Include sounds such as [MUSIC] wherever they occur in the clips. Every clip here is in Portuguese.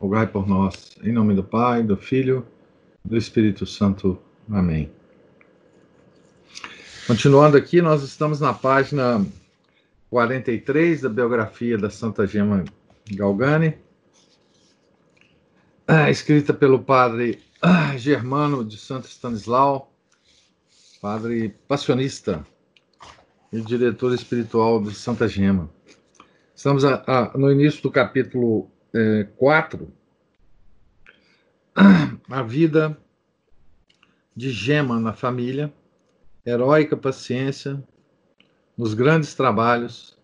rogai por nós. Em nome do Pai, do Filho, do Espírito Santo. Amém. Continuando aqui, nós estamos na página 43 da biografia da Santa Gema Galgani, é, escrita pelo padre ah, Germano de Santo Stanislau, padre passionista e diretor espiritual de Santa Gema. Estamos a, a, no início do capítulo é, 4, a vida de Gema na família, heróica paciência nos grandes trabalhos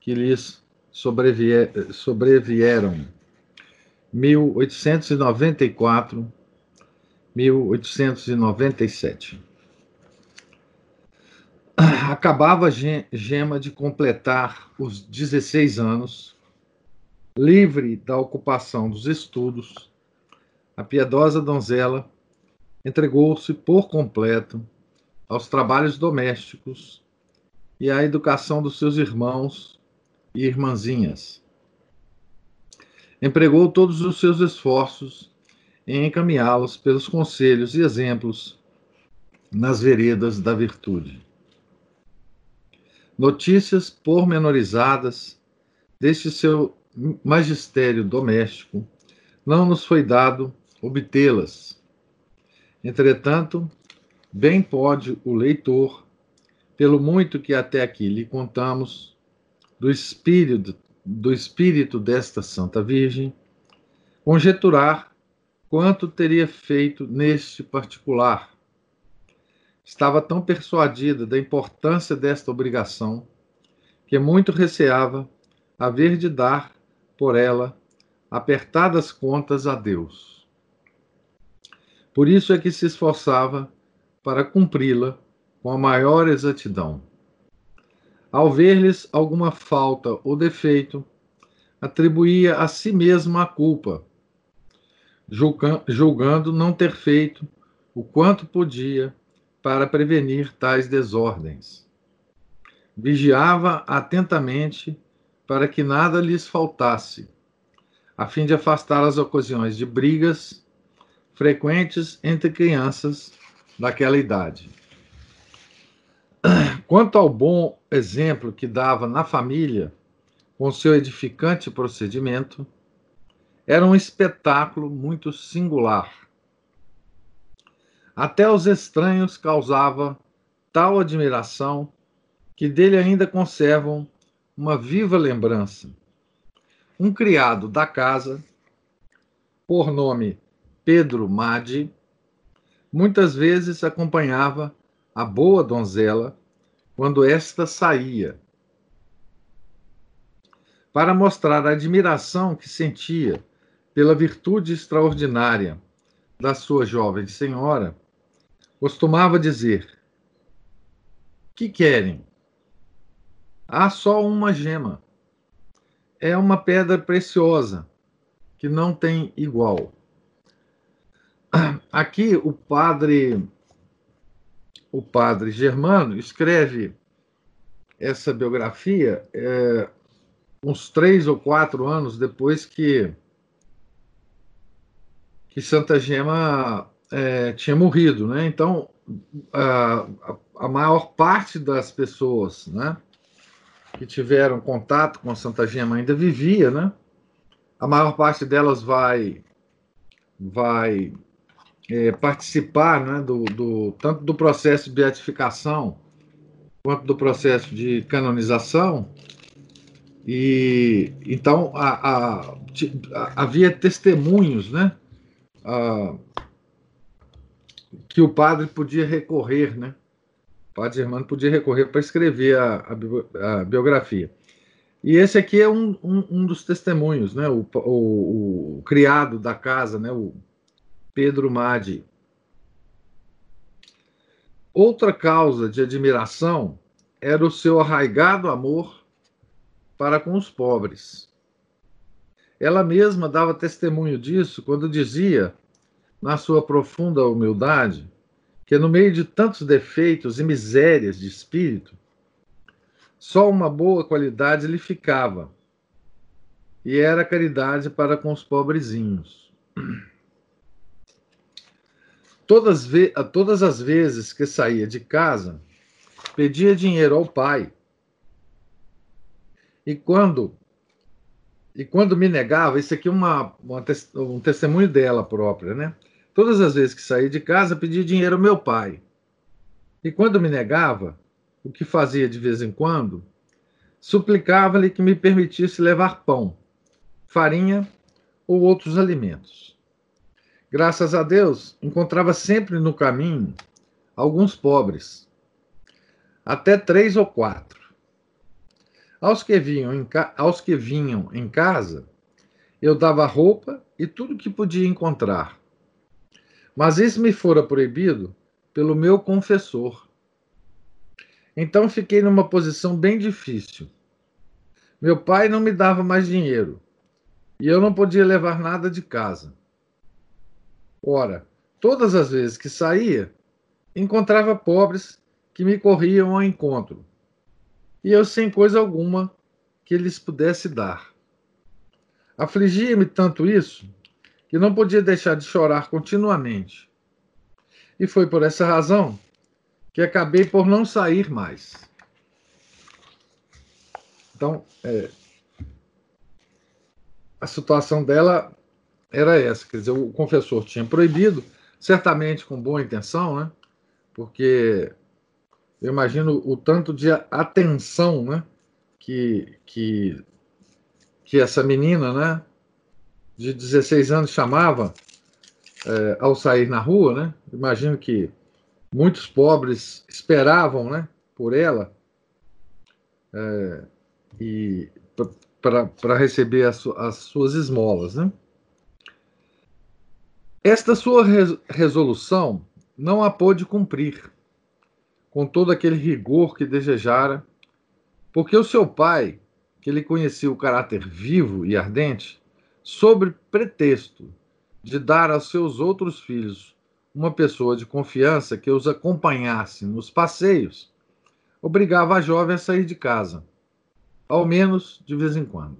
que lhes sobrevier, sobrevieram. 1894, 1897. Acabava Gema de completar os 16 anos livre da ocupação dos estudos, a piedosa donzela entregou-se por completo aos trabalhos domésticos e à educação dos seus irmãos e irmãzinhas. Empregou todos os seus esforços em encaminhá-los pelos conselhos e exemplos nas veredas da virtude. Notícias pormenorizadas deste seu magistério doméstico, não nos foi dado obtê-las. Entretanto, bem pode o leitor, pelo muito que até aqui lhe contamos, do espírito, do espírito desta Santa Virgem, conjeturar quanto teria feito neste particular. Estava tão persuadida da importância desta obrigação que muito receava haver de dar por ela apertadas contas a Deus. Por isso é que se esforçava para cumpri-la com a maior exatidão. Ao ver-lhes alguma falta ou defeito, atribuía a si mesma a culpa, julgando não ter feito o quanto podia para prevenir tais desordens. Vigiava atentamente para que nada lhes faltasse, a fim de afastar as ocasiões de brigas frequentes entre crianças daquela idade. Quanto ao bom exemplo que dava na família, com seu edificante procedimento, era um espetáculo muito singular. Até os estranhos causava tal admiração que dele ainda conservam uma viva lembrança. Um criado da casa, por nome Pedro Madi, muitas vezes acompanhava a boa donzela quando esta saía, para mostrar a admiração que sentia pela virtude extraordinária da sua jovem senhora, costumava dizer: Que querem? Há só uma gema. É uma pedra preciosa que não tem igual. [CLEARS THROAT] Aqui o padre o padre Germano escreve essa biografia é, uns três ou quatro anos depois que que Santa Gema é, tinha morrido, né? Então a, a maior parte das pessoas, né, que tiveram contato com Santa Gema ainda vivia, né? A maior parte delas vai vai é, participar, né, do, do, tanto do processo de beatificação quanto do processo de canonização. E então a, a, a, havia testemunhos, né, que o padre podia recorrer, né? Padre Germano podia recorrer para escrever a, a, biografia. E esse aqui é um, um, um dos testemunhos, né? O, o, o, criado da casa, né? O Pedro Madi. Outra causa de admiração era o seu arraigado amor para com os pobres. Ela mesma dava testemunho disso quando dizia, na sua profunda humildade, que no meio de tantos defeitos e misérias de espírito, só uma boa qualidade lhe ficava, e era caridade para com os pobrezinhos. Todas, todas as vezes que saía de casa, pedia dinheiro ao pai. E quando e quando me negava, isso aqui é uma, uma, um testemunho dela própria, né? Todas as vezes que saía de casa, pedia dinheiro ao meu pai. E quando me negava, o que fazia de vez em quando, suplicava-lhe que me permitisse levar pão, farinha ou outros alimentos. Graças a Deus, encontrava sempre no caminho alguns pobres, até três ou quatro. Aos que vinham em, aos que vinham em casa, eu dava roupa e tudo que podia encontrar. Mas isso me fora proibido pelo meu confessor. Então fiquei numa posição bem difícil. Meu pai não me dava mais dinheiro e eu não podia levar nada de casa. Ora, todas as vezes que saía, encontrava pobres que me corriam ao encontro e eu sem coisa alguma que lhes pudesse dar. Afligia-me tanto isso que não podia deixar de chorar continuamente. E foi por essa razão que acabei por não sair mais. Então, é, a situação dela era essa, quer dizer, o confessor tinha proibido, certamente com boa intenção, né? Porque eu imagino o tanto de atenção né, que, que, que essa menina né, de 16 anos chamava é, ao sair na rua. Né? Imagino que muitos pobres esperavam né, por ela é, e para receber as, as, suas esmolas. Né? Esta sua resolução não a pôde cumprir com todo aquele rigor que desejara, porque o seu pai, que lhe conhecia o caráter vivo e ardente, sob pretexto de dar aos seus outros filhos uma pessoa de confiança que os acompanhasse nos passeios, obrigava a jovem a sair de casa, ao menos de vez em quando.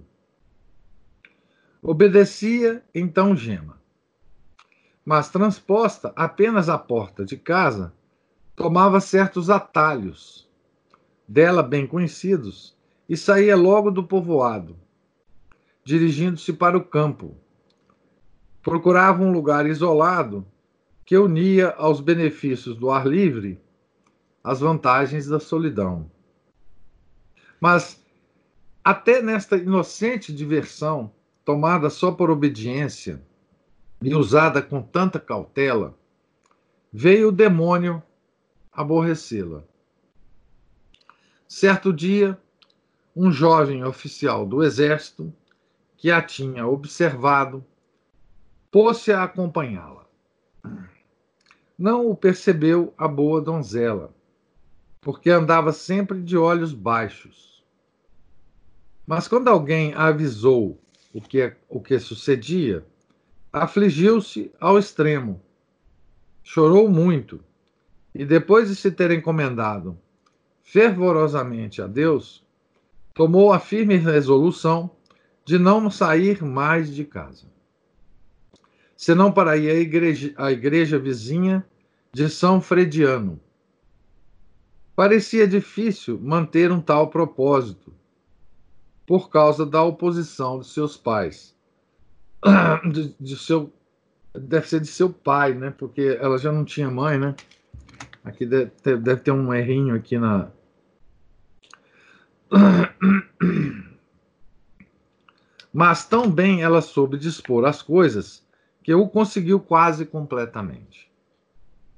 Obedecia então Gema, mas transposta apenas à porta de casa, tomava certos atalhos, dela bem conhecidos, e saía logo do povoado, dirigindo-se para o campo. Procurava um lugar isolado que unia aos benefícios do ar livre as vantagens da solidão. Mas, até nesta inocente diversão, tomada só por obediência e usada com tanta cautela, veio o demônio aborrecê-la. Certo dia, um jovem oficial do exército, que a tinha observado, pôs-se a acompanhá-la. Não o percebeu a boa donzela, porque andava sempre de olhos baixos. Mas quando alguém avisou o que, o que sucedia, afligiu-se ao extremo. Chorou muito e depois de se ter encomendado fervorosamente a Deus, tomou a firme resolução de não sair mais de casa, senão para ir à igreja, à igreja vizinha de São Frediano. Parecia difícil manter um tal propósito, por causa da oposição de seus pais, [COUGHS] de, de seu, deve ser de seu pai, né? Porque ela já não tinha mãe, né? Aqui deve ter, deve ter um errinho aqui na. [COUGHS] Mas tão bem ela soube dispor as coisas que o conseguiu quase completamente.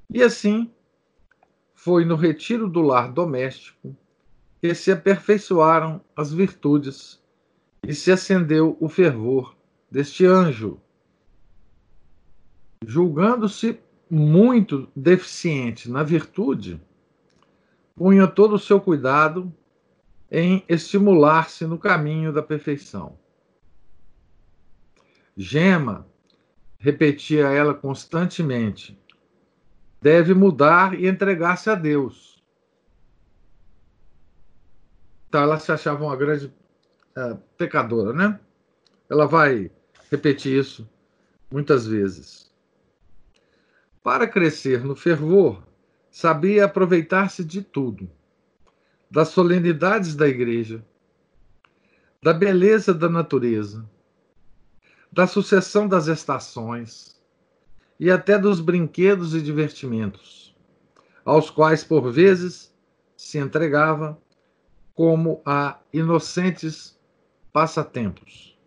E assim, foi no retiro do lar doméstico que se aperfeiçoaram as virtudes e se acendeu o fervor deste anjo. Julgando-se muito deficiente na virtude, punha todo o seu cuidado em estimular-se no caminho da perfeição. Gema, repetia ela constantemente, deve mudar e entregar-se a Deus. Então ela se achava uma grande uh, pecadora, né? Ela vai repetir isso muitas vezes. Para crescer no fervor, sabia aproveitar-se de tudo, das solenidades da igreja, da beleza da natureza, da sucessão das estações e até dos brinquedos e divertimentos, aos quais por vezes se entregava como a inocentes passatempos.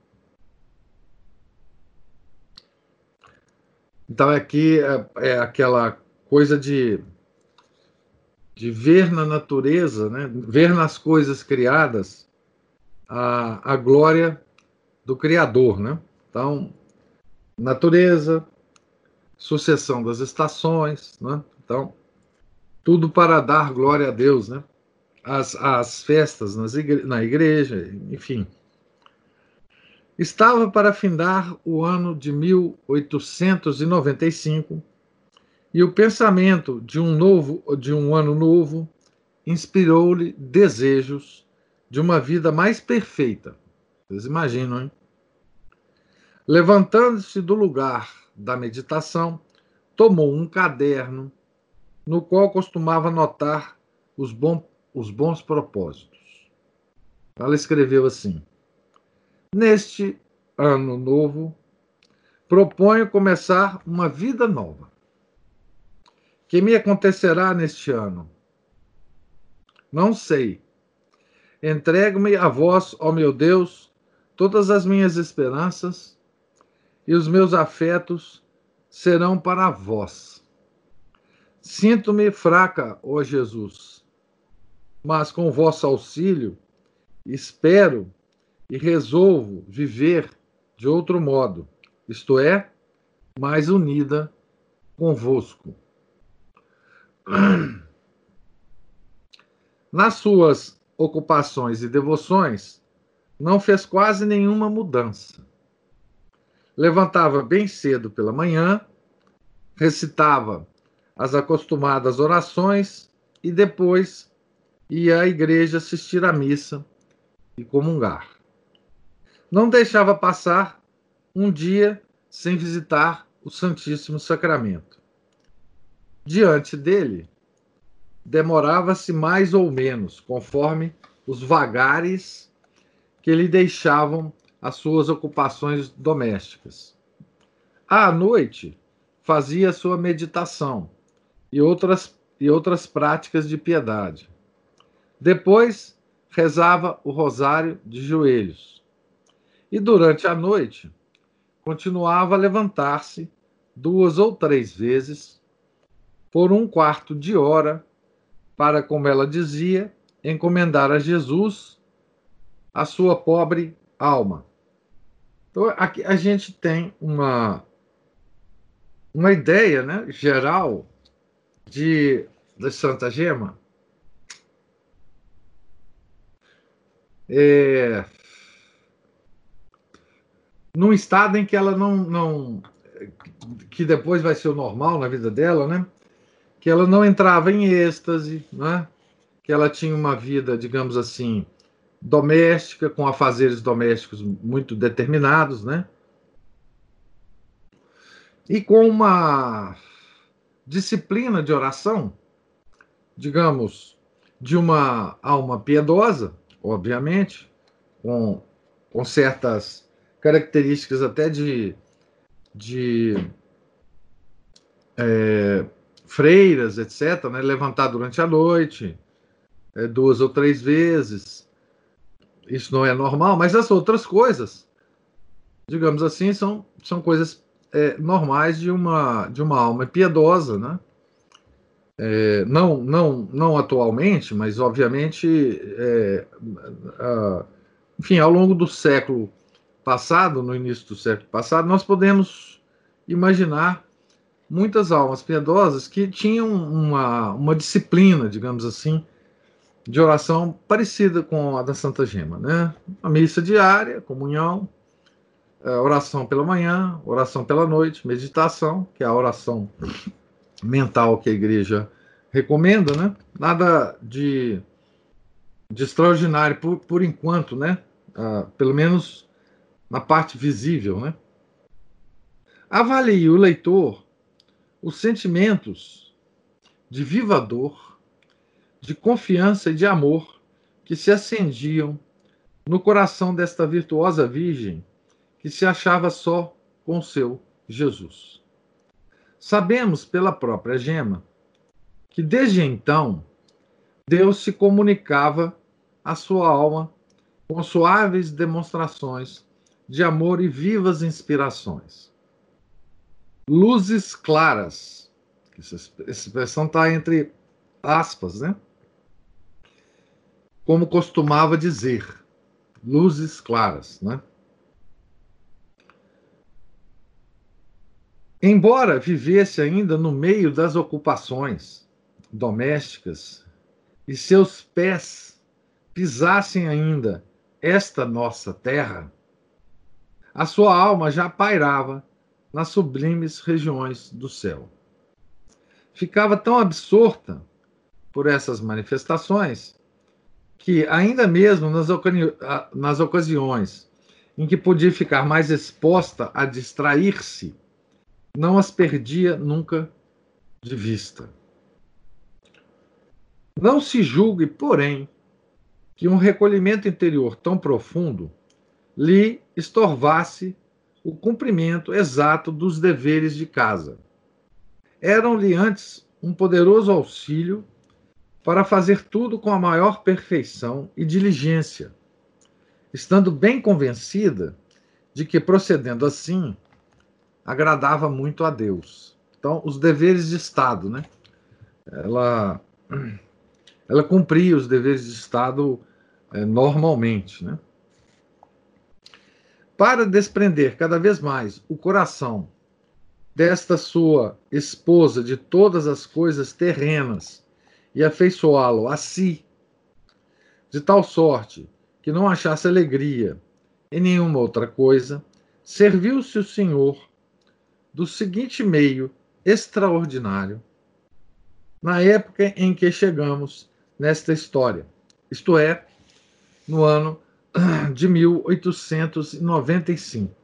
Então aqui é, é aquela coisa de de ver na natureza, né, ver nas coisas criadas a, a glória do Criador. Né? Então, natureza, sucessão das estações, né? então, tudo para dar glória a Deus, né? as, as festas nas igre na igreja, enfim. Estava para findar o ano de 1895 e o pensamento de um novo, de um ano novo, inspirou-lhe desejos de uma vida mais perfeita. Vocês imaginam, hein? Levantando-se do lugar da meditação, tomou um caderno no qual costumava anotar os, bom, os bons propósitos. Ela escreveu assim: Neste ano novo, proponho começar uma vida nova que me acontecerá neste ano? Não sei. Entrego-me a vós, ó meu Deus, todas as minhas esperanças e os meus afetos serão para vós. Sinto-me fraca, ó Jesus, mas com vosso auxílio espero e resolvo viver de outro modo, isto é, mais unida convosco. Nas suas ocupações e devoções, não fez quase nenhuma mudança. Levantava bem cedo pela manhã, recitava as acostumadas orações e depois ia à igreja assistir à missa e comungar. Não deixava passar um dia sem visitar o Santíssimo Sacramento. Diante dele, demorava-se mais ou menos, conforme os vagares que lhe deixavam as suas ocupações domésticas. À noite, fazia sua meditação e outras, e outras práticas de piedade. Depois, rezava o rosário de joelhos. E durante a noite, continuava a levantar-se duas ou três vezes por um quarto de hora, para, como ela dizia, encomendar a Jesus a sua pobre alma. Então, aqui a gente tem uma, uma ideia né, geral de, de Santa Gema. É, num estado em que ela não, não. que depois vai ser o normal na vida dela, né? que ela não entrava em êxtase, né? que ela tinha uma vida, digamos assim, doméstica, com afazeres domésticos muito determinados, né? E com uma disciplina de oração, digamos, de uma alma piedosa, obviamente, com, com certas características até de, de é, freiras, etc., né? levantar durante a noite, é, duas ou três vezes. Isso não é normal, mas as outras coisas, digamos assim, são, são coisas é, normais de uma, de uma alma piedosa, né? é, não, não, não atualmente, mas obviamente, é, a, enfim, ao longo do século passado, no início do século passado, nós podemos imaginar muitas almas piedosas que tinham uma, uma disciplina, digamos assim, de oração parecida com a da Santa Gema, né? A missa diária, comunhão, oração pela manhã, oração pela noite, meditação, que é a oração mental que a igreja recomenda, né? Nada de, de extraordinário por, por enquanto, né? Ah, pelo menos na parte visível, né? Avalie o leitor os sentimentos de viva dor, de confiança e de amor que se acendiam no coração desta virtuosa virgem que se achava só com seu Jesus. Sabemos pela própria Gema que desde então Deus se comunicava à sua alma com suaves demonstrações de amor e vivas inspirações. Luzes claras, essa expressão está entre aspas, né? Como costumava dizer, luzes claras, né? Embora vivesse ainda no meio das ocupações domésticas e seus pés pisassem ainda esta nossa terra, a sua alma já pairava nas sublimes regiões do céu. Ficava tão absorta por essas manifestações que, ainda mesmo nas, ocasi nas ocasiões em que podia ficar mais exposta a distrair-se não as perdia nunca de vista. Não se julgue, porém, que um recolhimento interior tão profundo lhe estorvasse o cumprimento exato dos deveres de casa. Eram-lhe antes um poderoso auxílio para fazer tudo com a maior perfeição e diligência, estando bem convencida de que, procedendo assim, agradava muito a Deus. Então, os deveres de Estado, né? Ela, ela cumpria os deveres de Estado é, normalmente, né? Para desprender cada vez mais o coração desta sua esposa de todas as coisas terrenas e afeiçoá-lo a si, de tal sorte que não achasse alegria em nenhuma outra coisa, serviu-se o Senhor do seguinte meio extraordinário na época em que chegamos nesta história, isto é, no ano [CLEARS THROAT] de 1895.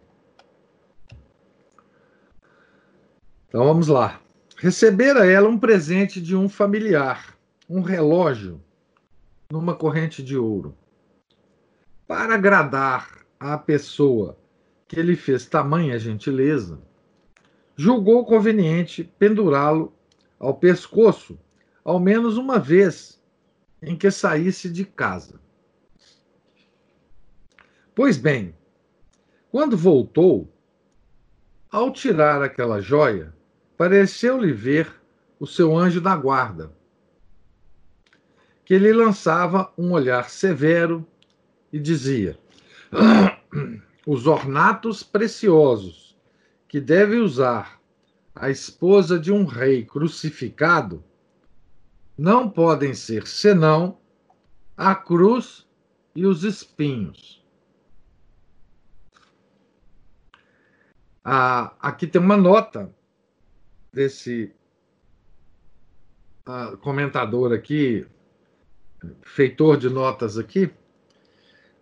Então vamos lá. Recebera ela um presente de um familiar, um relógio numa corrente de ouro. Para agradar à pessoa que lhe fez tamanha gentileza, julgou conveniente pendurá-lo ao pescoço ao menos uma vez em que saísse de casa. Pois bem, quando voltou, ao tirar aquela joia, pareceu-lhe ver o seu anjo da guarda, que lhe lançava um olhar severo e dizia: [CLEARS THROAT] Os ornatos preciosos que deve usar a esposa de um rei crucificado não podem ser senão a cruz e os espinhos. Ah, aqui tem uma nota desse ah, comentador aqui, feitor de notas aqui,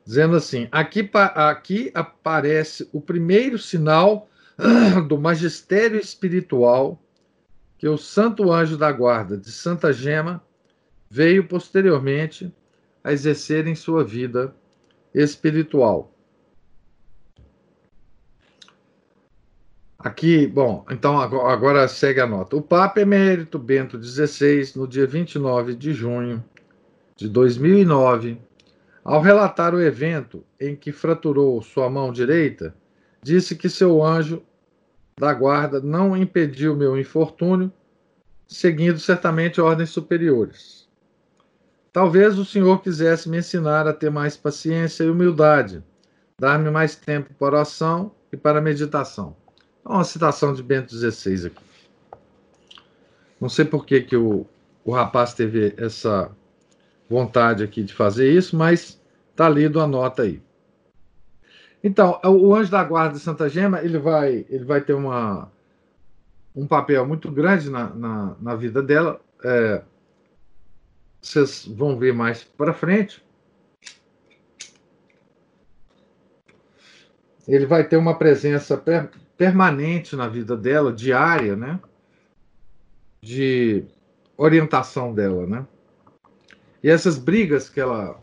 dizendo assim: aqui, aqui aparece o primeiro sinal [CLEARS THROAT] do magistério espiritual que o santo anjo da guarda de Santa Gema veio posteriormente a exercer em sua vida espiritual. Aqui, bom, então agora segue a nota. O Papa Emérito Bento XVI, no dia 29 de junho de 2009, ao relatar o evento em que fraturou sua mão direita, disse que seu anjo da guarda não impediu meu infortúnio, seguindo certamente ordens superiores. Talvez o Senhor quisesse me ensinar a ter mais paciência e humildade, dar-me mais tempo para oração e para meditação. É uma citação de Bento XVI aqui. Não sei por que, que o, o rapaz teve essa vontade aqui de fazer isso, mas tá lido a nota aí. Então, o anjo da guarda de Santa Gema, ele vai, ele vai ter uma, um papel muito grande na, na, na vida dela. É, vocês vão ver mais para frente. Ele vai ter uma presença per, permanente na vida dela, diária, né? De orientação dela, né? E essas brigas que ela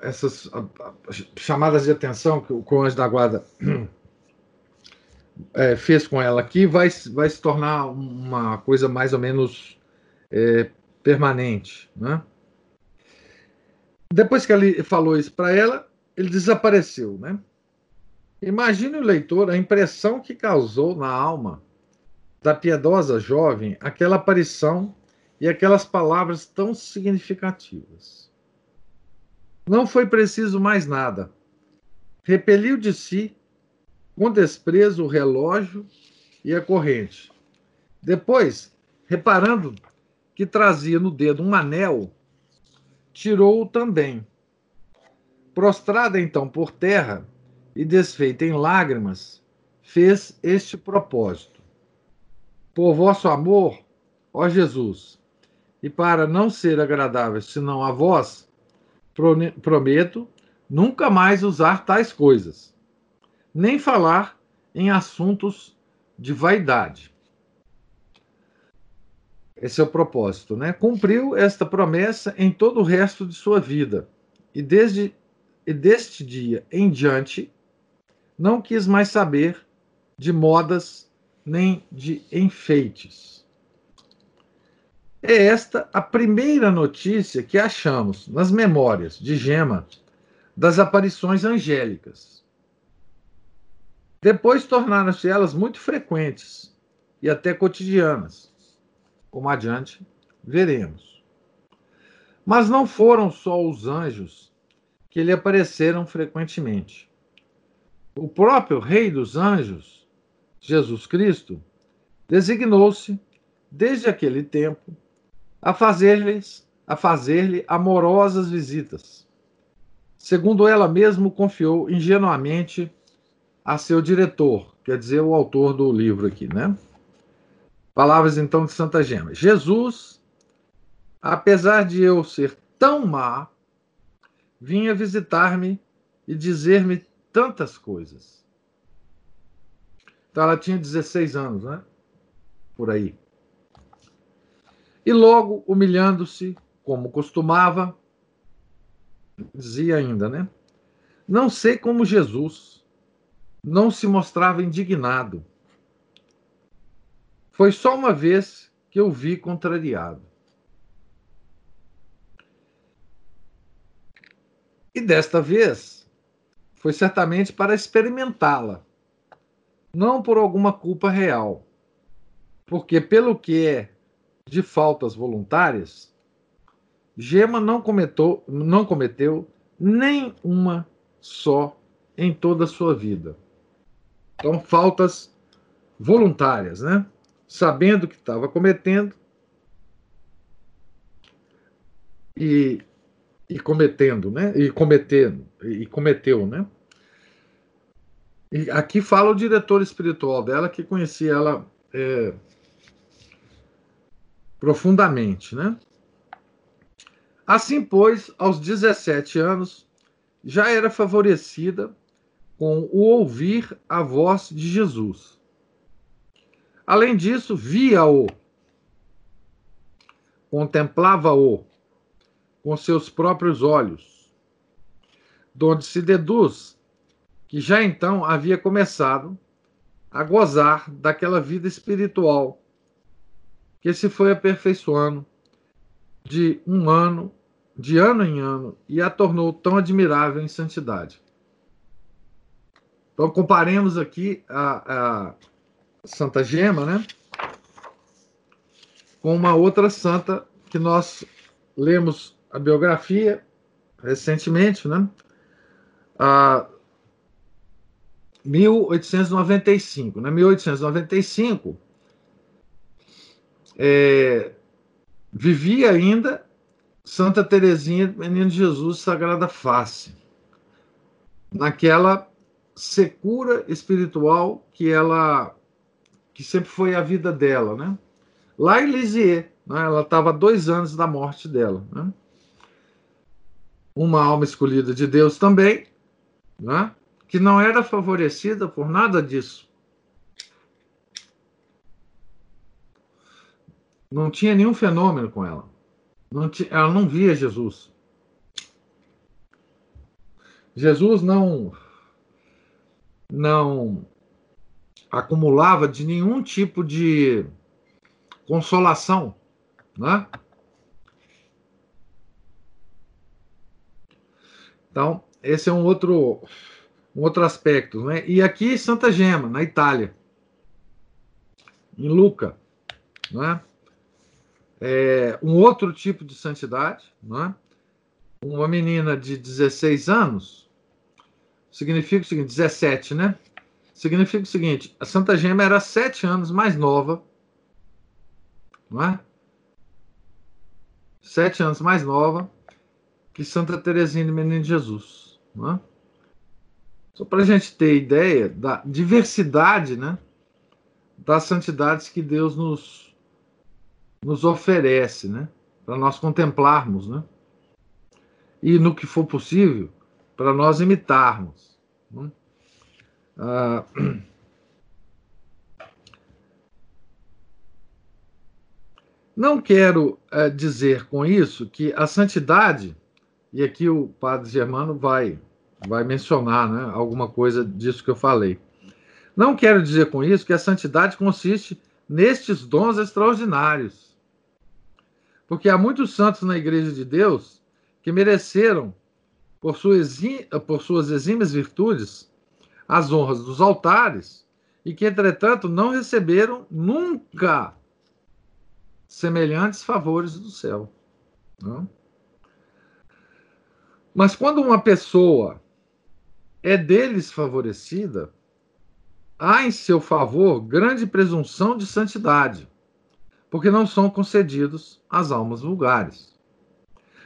essas chamadas de atenção que o anjo da guarda é, [CLEARS THROAT] fez com ela aqui vai, vai se tornar uma coisa mais ou menos é, permanente. Né? Depois que ele falou isso para ela, ele desapareceu. Né? Imagine o leitor a impressão que causou na alma da piedosa jovem aquela aparição e aquelas palavras tão significativas. Não foi preciso mais nada. Repeliu de si, com desprezo, o relógio e a corrente. Depois, reparando que trazia no dedo um anel, tirou-o também. Prostrada então por terra e desfeita em lágrimas, fez este propósito: Por vosso amor, ó Jesus, e para não ser agradável senão a vós, prometo nunca mais usar tais coisas, nem falar em assuntos de vaidade. Esse é o propósito, né? Cumpriu esta promessa em todo o resto de sua vida. E desde e deste dia em diante não quis mais saber de modas nem de enfeites. É esta a primeira notícia que achamos nas memórias de Gema das aparições angélicas. Depois tornaram-se elas muito frequentes e até cotidianas, como adiante veremos. Mas não foram só os anjos que lhe apareceram frequentemente. O próprio Rei dos Anjos, Jesus Cristo, designou-se, desde aquele tempo, a fazer-lhes a fazer-lhe amorosas visitas. Segundo ela mesma confiou ingenuamente a seu diretor, quer dizer, o autor do livro aqui, né? Palavras então de Santa Gema. Jesus, apesar de eu ser tão má, vinha visitar-me e dizer-me tantas coisas. Então ela tinha 16 anos, né? Por aí. E logo, humilhando-se, como costumava, dizia ainda, né? Não sei como Jesus não se mostrava indignado. Foi só uma vez que eu vi contrariado. E desta vez foi certamente para experimentá-la, não por alguma culpa real, porque pelo que é de faltas voluntárias, Gema não cometeu, não cometeu nem uma só em toda a sua vida. Então, faltas voluntárias, né? Sabendo que estava cometendo e, e cometendo, né? E cometendo, e cometeu, né? E aqui fala o diretor espiritual dela, que conhecia ela é, profundamente, né? Assim, pois, aos 17 anos, já era favorecida com o ouvir a voz de Jesus. Além disso, via-o, contemplava-o com seus próprios olhos, donde se deduz que já então havia começado a gozar daquela vida espiritual que se foi aperfeiçoando de um ano, de ano em ano, e a tornou tão admirável em santidade. Então, comparemos aqui a, a Santa Gema, né? com uma outra santa que nós lemos a biografia recentemente, né? A 1895. Né? 1895 é, vivia ainda Santa Teresinha, Menino Jesus, Sagrada Face, naquela secura espiritual que ela que sempre foi a vida dela, né? Lá em Lisieux, né? ela estava dois anos da morte dela, né? Uma alma escolhida de Deus também, né? Que não era favorecida por nada disso. Não tinha nenhum fenômeno com ela. Não tinha, ela não via Jesus. Jesus não não acumulava de nenhum tipo de consolação, né? Então, esse é um outro um outro aspecto, né? E aqui Santa Gema, na Itália, em Luca, né? É, um outro tipo de santidade, né? Uma menina de 16 anos, significa o seguinte, 17, né? Significa o seguinte, a Santa Gema era sete anos mais nova, não é? Sete anos mais nova que Santa Teresinha de Menino Jesus, não é? Só para a gente ter ideia da diversidade, né? Das santidades que Deus nos, nos oferece, né? Para nós contemplarmos, né? E no que for possível, para nós imitarmos. Né? Ah, não quero é, dizer com isso que a santidade, e aqui o padre Germano vai, vai mencionar né, alguma coisa disso que eu falei. Não quero dizer com isso que a santidade consiste nestes dons extraordinários. Porque há muitos santos na Igreja de Deus que mereceram por suas, por suas exímias virtudes, as honras dos altares, e que, entretanto, não receberam nunca semelhantes favores do céu. Não? Mas quando uma pessoa é deles favorecida, há em seu favor grande presunção de santidade, porque não são concedidos às almas vulgares.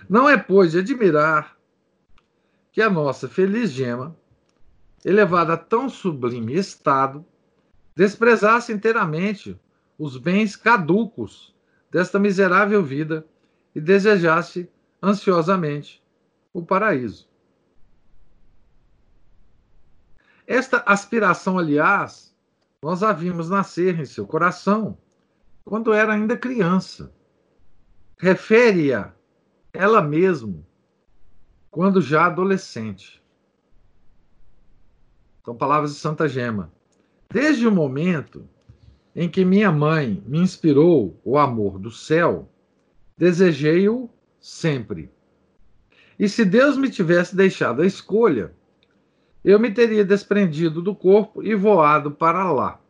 Não é, pois, de admirar que a nossa feliz gema, elevada a tão sublime estado, desprezasse inteiramente os bens caducos desta miserável vida e desejasse ansiosamente o paraíso. Esta aspiração, aliás, nós a vimos nascer em seu coração quando era ainda criança. Refere-a ela mesma quando já adolescente. São palavras de Santa Gema. Desde o momento em que minha mãe me inspirou o amor do céu, desejei-o sempre. E se Deus me tivesse deixado a escolha, eu me teria desprendido do corpo e voado para lá.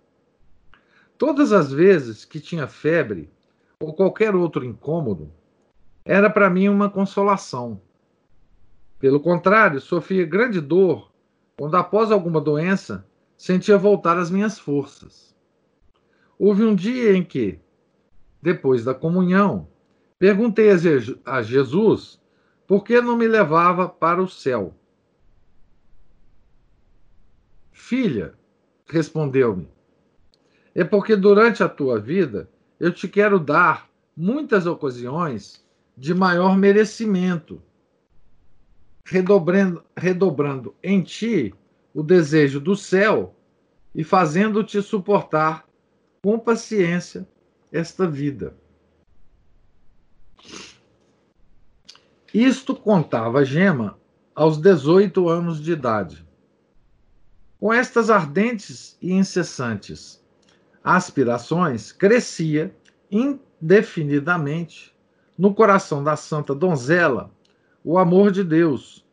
Todas as vezes que tinha febre ou qualquer outro incômodo, era para mim uma consolação pelo contrário, sofria grande dor quando, após alguma doença, sentia voltar as minhas forças. Houve um dia em que, depois da comunhão, perguntei a Jesus por que não me levava para o céu. Filha, respondeu-me, é porque durante a tua vida eu te quero dar muitas ocasiões de maior merecimento redobrando, redobrando em ti o desejo do céu e fazendo-te suportar com paciência esta vida. Isto contava Gema aos 18 anos de idade. Com estas ardentes e incessantes aspirações, crescia indefinidamente no coração da santa donzela o amor de Deus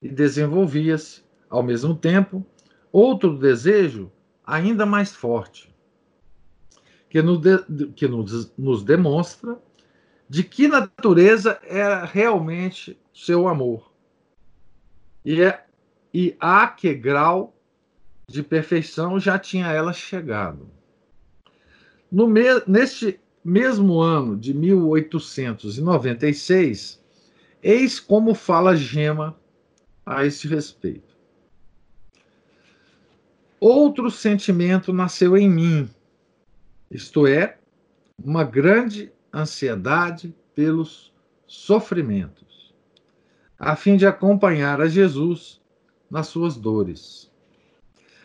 e desenvolvia-se, ao mesmo tempo, outro desejo ainda mais forte, que, nos, de, que nos, nos demonstra de que natureza era realmente seu amor. E, é, e a que grau de perfeição já tinha ela chegado. No me, neste mesmo ano de 1896, eis como fala Gema a este respeito. Outro sentimento nasceu em mim, isto é, uma grande ansiedade pelos sofrimentos, a fim de acompanhar a Jesus nas suas dores.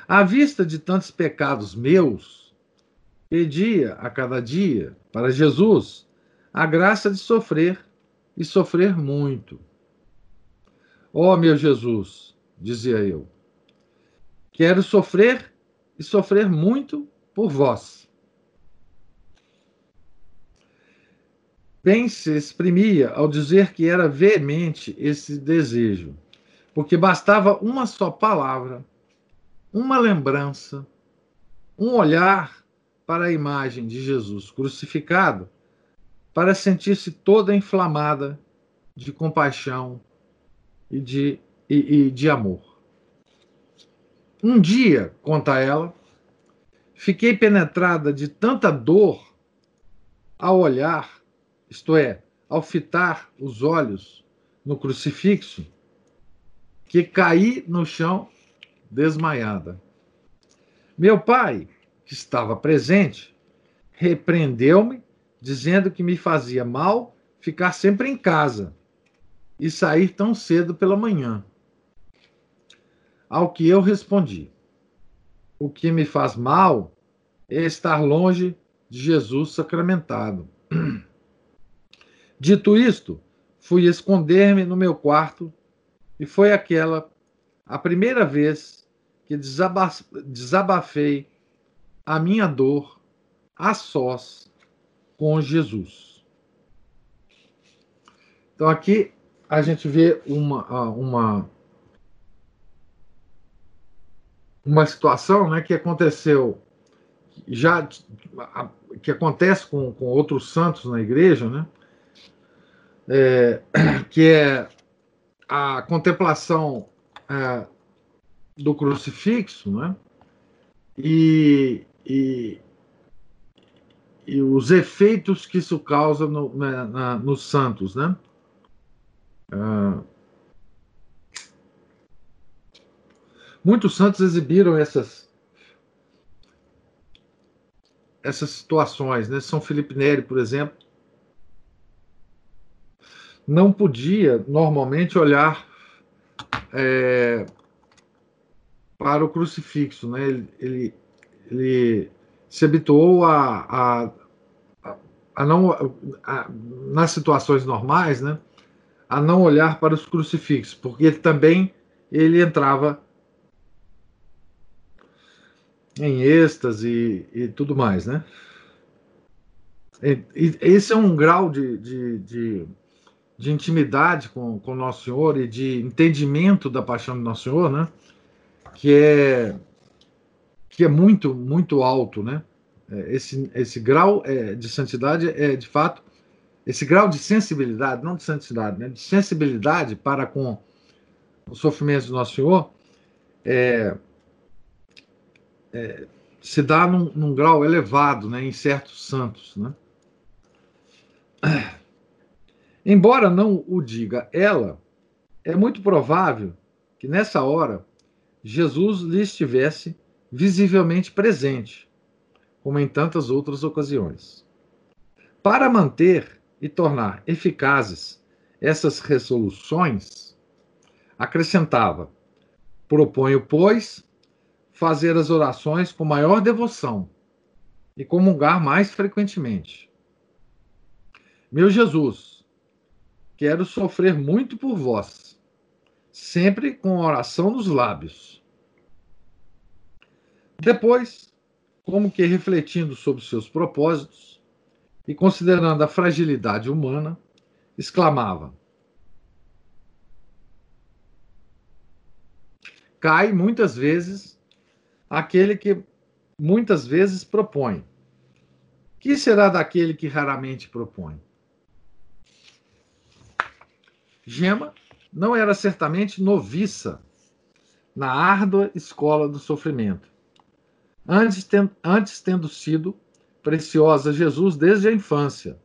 À vista de tantos pecados meus, pedia a cada dia para Jesus a graça de sofrer e sofrer muito. Ó oh, meu Jesus, dizia eu, quero sofrer e sofrer muito por vós. Bem se exprimia ao dizer que era veemente esse desejo, porque bastava uma só palavra, uma lembrança, um olhar para a imagem de Jesus crucificado para sentir-se toda inflamada de compaixão e de, e, e de amor. Um dia, conta ela, fiquei penetrada de tanta dor ao olhar, isto é, ao fitar os olhos no crucifixo, que caí no chão desmaiada. Meu pai, que estava presente, repreendeu-me dizendo que me fazia mal ficar sempre em casa e sair tão cedo pela manhã. Ao que eu respondi: O que me faz mal é estar longe de Jesus sacramentado. [CLEARS THROAT] Dito isto, fui esconder-me no meu quarto e foi aquela a primeira vez que desabafei a minha dor a sós com Jesus. Então aqui a gente vê uma, uma, uma situação né, que aconteceu já que acontece com, com outros santos na igreja, né? É, que é a contemplação é, do crucifixo, né? E, e, e os efeitos que isso causa no, na, na, nos santos, né? Ah, muitos santos exibiram essas essas situações, né? São Felipe Neri, por exemplo, não podia normalmente olhar é, para o crucifixo, né? Ele, ele, ele se habituou a, a, a não, a, nas situações normais, né, a não olhar para os crucifixos, porque ele também ele entrava em êxtase e, e tudo mais, né? E, e, esse é um grau de, de, de, de intimidade com, com Nosso Senhor e de entendimento da paixão do Nosso Senhor, né? Que é que é muito, muito alto, né? É, esse, esse grau é, de santidade é, de fato, esse grau de sensibilidade, não de santidade, né? de sensibilidade para com o sofrimento do Nosso Senhor, é, é, se dá num, num, grau elevado né? em certos santos. Né? Embora não o diga ela, é muito provável que nessa hora Jesus lhe estivesse visivelmente presente, como em tantas outras ocasiões. Para manter e tornar eficazes essas resoluções, acrescentava: proponho, pois, fazer as orações com maior devoção e comungar mais frequentemente. Meu Jesus, quero sofrer muito por vós, sempre com oração nos lábios depois, como que refletindo sobre seus propósitos e considerando a fragilidade humana, exclamava: Cai muitas vezes aquele que muitas vezes propõe, Que será daquele que raramente propõe? Gema não era certamente noviça na árdua escola do sofrimento, antes, ten, antes tendo sido preciosa a Jesus desde a infância.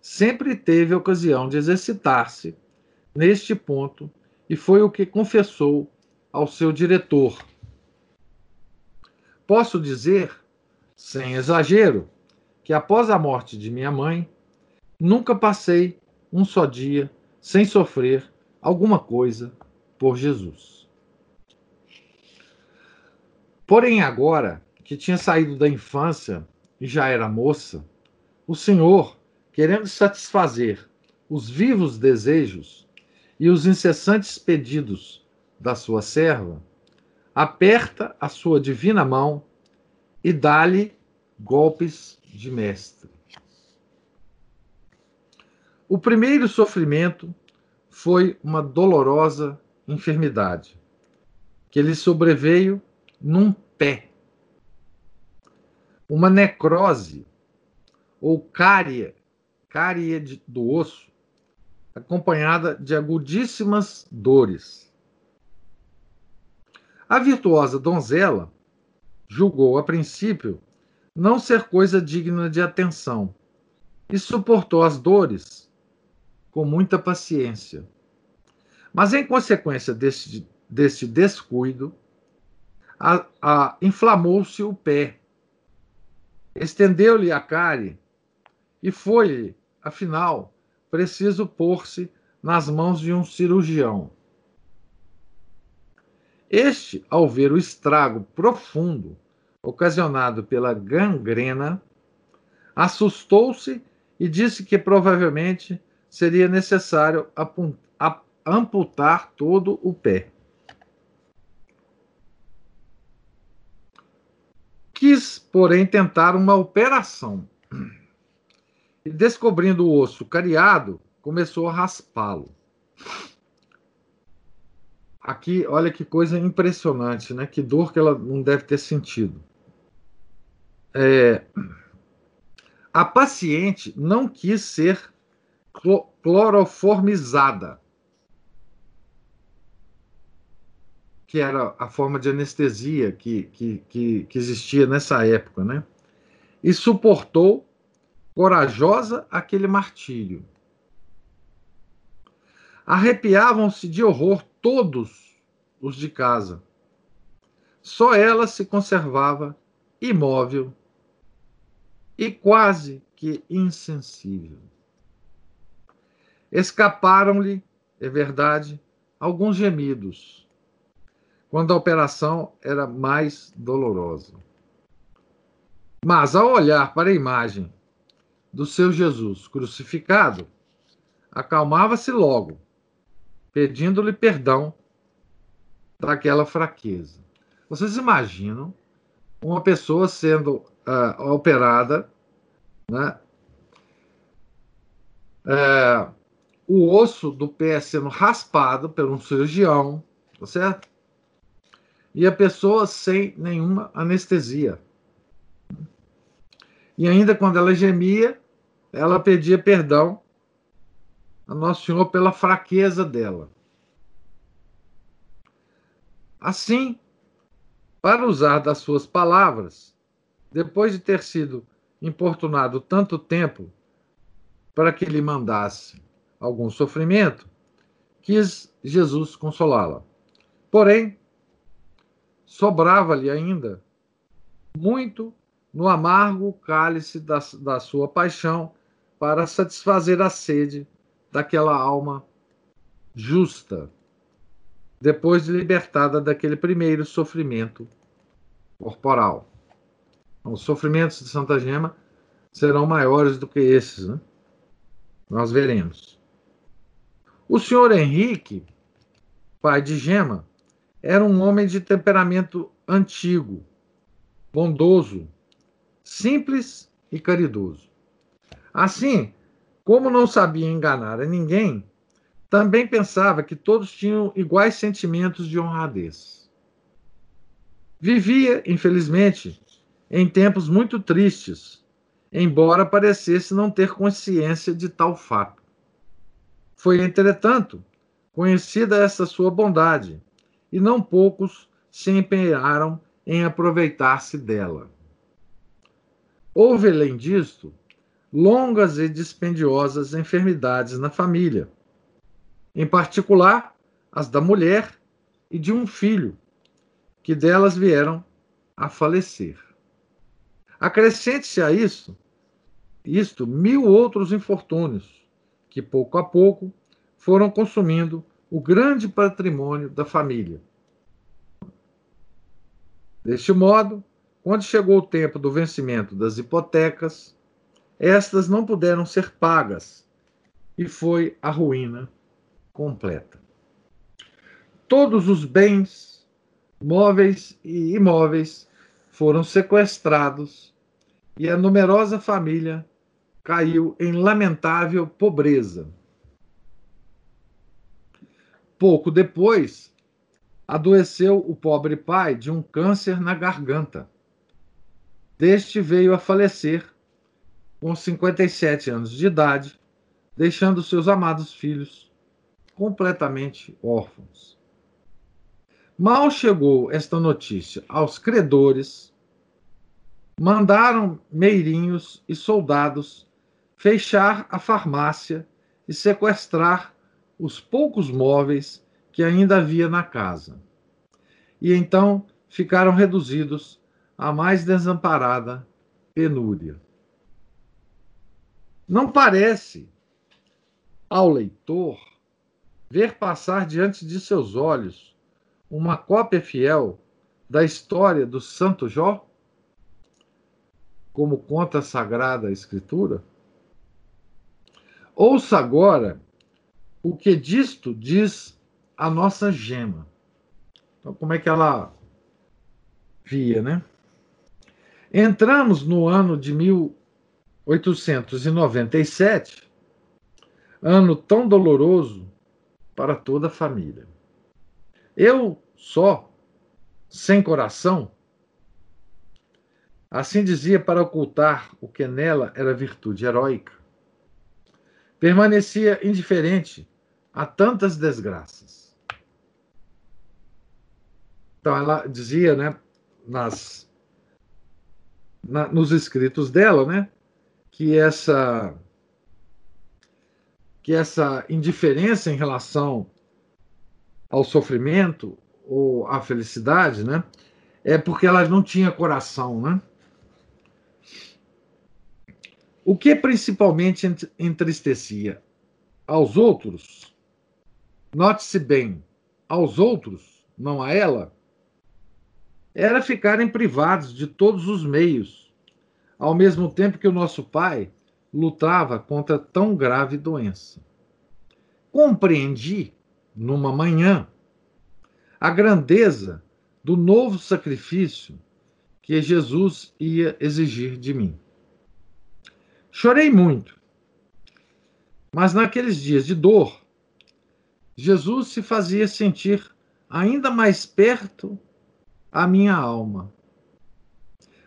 Sempre teve ocasião de exercitar-se neste ponto e foi o que confessou ao seu diretor. Posso dizer, sem exagero, que após a morte de minha mãe, nunca passei um só dia sem sofrer alguma coisa por Jesus. Porém, agora que tinha saído da infância e já era moça, o Senhor, querendo satisfazer os vivos desejos e os incessantes pedidos da sua serva, aperta a sua divina mão e dá-lhe golpes de mestre. O primeiro sofrimento foi uma dolorosa enfermidade que lhe sobreveio num pé. Uma necrose ou cárie, cárie do osso, acompanhada de agudíssimas dores. A virtuosa donzela julgou a princípio não ser coisa digna de atenção e suportou as dores com muita paciência. Mas, em consequência deste, deste descuido, inflamou-se o pé, estendeu-lhe a cárie e foi, afinal, preciso pôr-se nas mãos de um cirurgião. Este, ao ver o estrago profundo ocasionado pela gangrena, assustou-se e disse que provavelmente seria necessário amputar todo o pé. Quis, porém, tentar uma operação. E, descobrindo o osso cariado, começou a raspá-lo. Aqui, olha que coisa impressionante, né? Que dor que ela não deve ter sentido. É, a paciente não quis ser cloroformizada, que era a forma de anestesia que, que, que, que existia nessa época, né? E suportou corajosa aquele martírio. Arrepiavam-se de horror todos os de casa. Só ela se conservava imóvel e quase que insensível. Escaparam-lhe, é verdade, alguns gemidos, quando a operação era mais dolorosa. Mas, ao olhar para a imagem do seu Jesus crucificado, acalmava-se logo, pedindo-lhe perdão daquela fraqueza. Vocês imaginam uma pessoa sendo uh, operada, né? Uh, o osso do pé sendo raspado por um cirurgião, tá certo? E a pessoa sem nenhuma anestesia. E ainda quando ela gemia, ela pedia perdão a Nosso Senhor pela fraqueza dela. Assim, para usar das suas palavras, depois de ter sido importunado tanto tempo para que lhe mandasse algum sofrimento, quis Jesus consolá-la. Porém, sobrava-lhe ainda muito no amargo cálice da, da sua paixão para satisfazer a sede daquela alma justa, depois de libertada daquele primeiro sofrimento corporal. Então, os sofrimentos de Santa Gema serão maiores do que esses, né? Nós veremos. O senhor Henrique, pai de Gema, era um homem de temperamento antigo, bondoso, simples e caridoso. Assim, como não sabia enganar a ninguém, também pensava que todos tinham iguais sentimentos de honradez. Vivia, infelizmente, em tempos muito tristes embora parecesse não ter consciência de tal fato. Foi, entretanto, conhecida essa sua bondade, e não poucos se empenharam em aproveitar-se dela. Houve, além disto, longas e dispendiosas enfermidades na família, em particular as da mulher e de um filho, que delas vieram a falecer. Acrescente-se a isso, isto, mil outros infortúnios, que pouco a pouco foram consumindo o grande patrimônio da família. Deste modo, quando chegou o tempo do vencimento das hipotecas, estas não puderam ser pagas e foi a ruína completa. Todos os bens, móveis e imóveis, foram sequestrados e a numerosa família caiu em lamentável pobreza. Pouco depois, adoeceu o pobre pai de um câncer na garganta. Deste veio a falecer com 57 anos de idade, deixando seus amados filhos completamente órfãos. Mal chegou esta notícia aos credores, mandaram meirinhos e soldados fechar a farmácia e sequestrar os poucos móveis que ainda havia na casa. E então ficaram reduzidos à mais desamparada penúria. Não parece ao leitor ver passar diante de seus olhos uma cópia fiel da história do Santo Jó, como conta a Sagrada Escritura? Ouça agora o que disto diz a nossa gema. Então, como é que ela via, né? Entramos no ano de 1897, ano tão doloroso para toda a família. Eu só, sem coração, assim dizia para ocultar o que nela era virtude heróica, permanecia indiferente a tantas desgraças. Então ela dizia, né, nas, na, nos escritos dela, né, que essa que essa indiferença em relação ao sofrimento ou à felicidade, né, é porque ela não tinha coração, né? O que principalmente entristecia aos outros, note-se bem, aos outros, não a ela, era ficarem privados de todos os meios, ao mesmo tempo que o nosso pai lutava contra tão grave doença. Compreendi, numa manhã, a grandeza do novo sacrifício que Jesus ia exigir de mim. Chorei muito, mas naqueles dias de dor, Jesus se fazia sentir ainda mais perto a minha alma.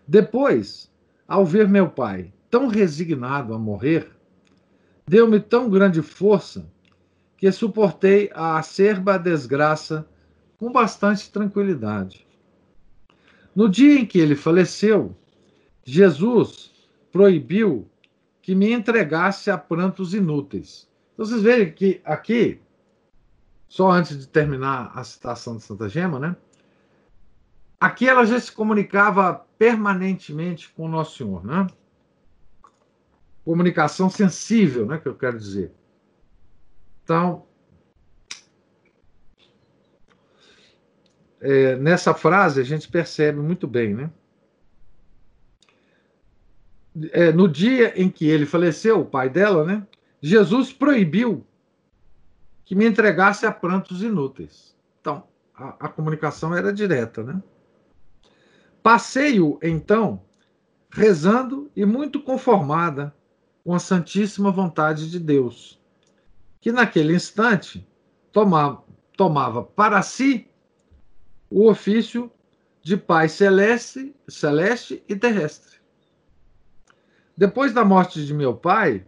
Depois, ao ver meu pai tão resignado a morrer, deu-me tão grande força que suportei a acerba desgraça com bastante tranquilidade. No dia em que ele faleceu, Jesus proibiu que me entregasse a prantos inúteis. Então, vocês veem que aqui, só antes de terminar a citação de Santa Gema, né? Aqui ela já se comunicava permanentemente com Nosso Senhor, né? Comunicação sensível, né? Que eu quero dizer. Então, é, nessa frase a gente percebe muito bem, né? É, no dia em que ele faleceu, o pai dela, né? Jesus proibiu que me entregasse a prantos inúteis. Então, a, a comunicação era direta, né? Passeio, então, rezando e muito conformada com a santíssima vontade de Deus, que naquele instante tomava, tomava para si o ofício de Pai celeste, celeste e terrestre. Depois da morte de meu pai,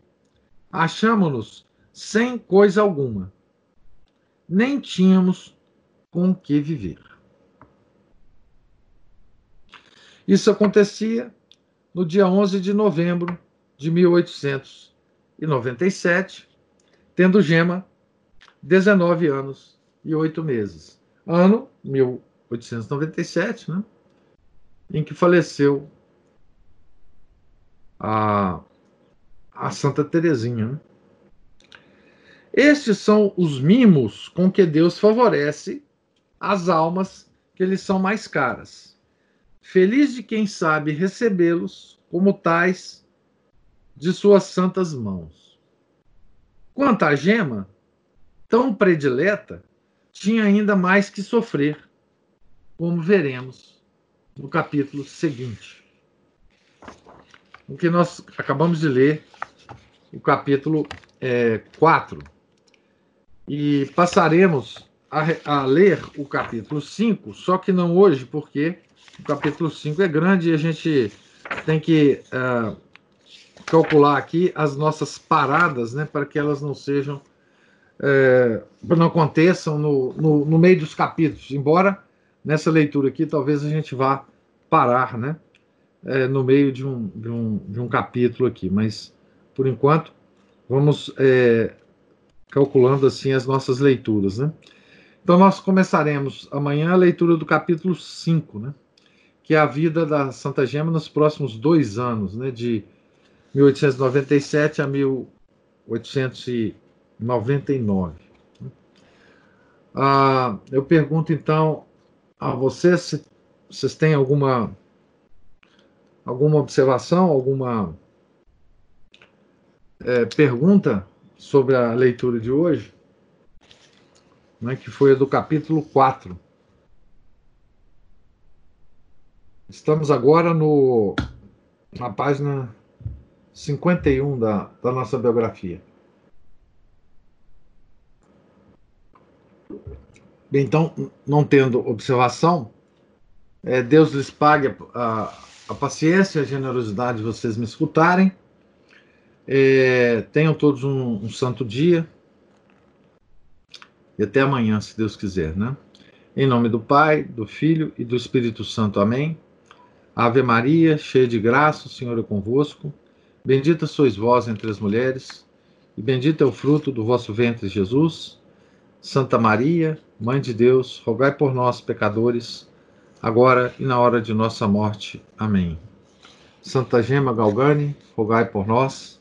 achamos-nos sem coisa alguma. Nem tínhamos com que viver. Isso acontecia no dia 11 de novembro de 1897, tendo Gema 19 anos e 8 meses. Ano 1897, né? Em que faleceu a, a Santa Teresinha. Né? Estes são os mimos com que Deus favorece as almas que lhes são mais caras. Feliz de quem sabe recebê-los como tais de suas santas mãos. Quanto à gema, tão predileta, tinha ainda mais que sofrer, como veremos no capítulo seguinte. O que nós acabamos de ler, o capítulo é, 4. E passaremos a, a, ler o capítulo 5, só que não hoje, porque o capítulo 5 é grande e a gente tem que uh, calcular aqui as nossas paradas, né, para que elas não sejam, é, não aconteçam no, no, no, meio dos capítulos. Embora nessa leitura aqui talvez a gente vá parar, né, é, no meio de um, de, um, de um capítulo aqui, mas por enquanto vamos é, calculando assim as nossas leituras, né. Então nós começaremos amanhã a leitura do capítulo 5, né, que é a vida da Santa Gema nos próximos dois anos, né, de 1897 a 1899. Ah, eu pergunto então a vocês se vocês têm alguma alguma observação, alguma é, pergunta sobre a leitura de hoje, né, que foi a do capítulo 4. Estamos agora no, na página 51 da, da nossa biografia. Então, não tendo observação, é, Deus lhes pague a, a, paciência e a generosidade de vocês me escutarem. É, tenham todos um, um santo dia. E até amanhã, se Deus quiser, né? Em nome do Pai, do Filho e do Espírito Santo. Amém. Ave Maria, cheia de graça, o Senhor é convosco. Bendita sois vós entre as mulheres, e bendito é o fruto do vosso ventre, Jesus. Santa Maria, Mãe de Deus, rogai por nós, pecadores, agora e na hora de nossa morte. Amém. Santa Gema Galgani, rogai por nós.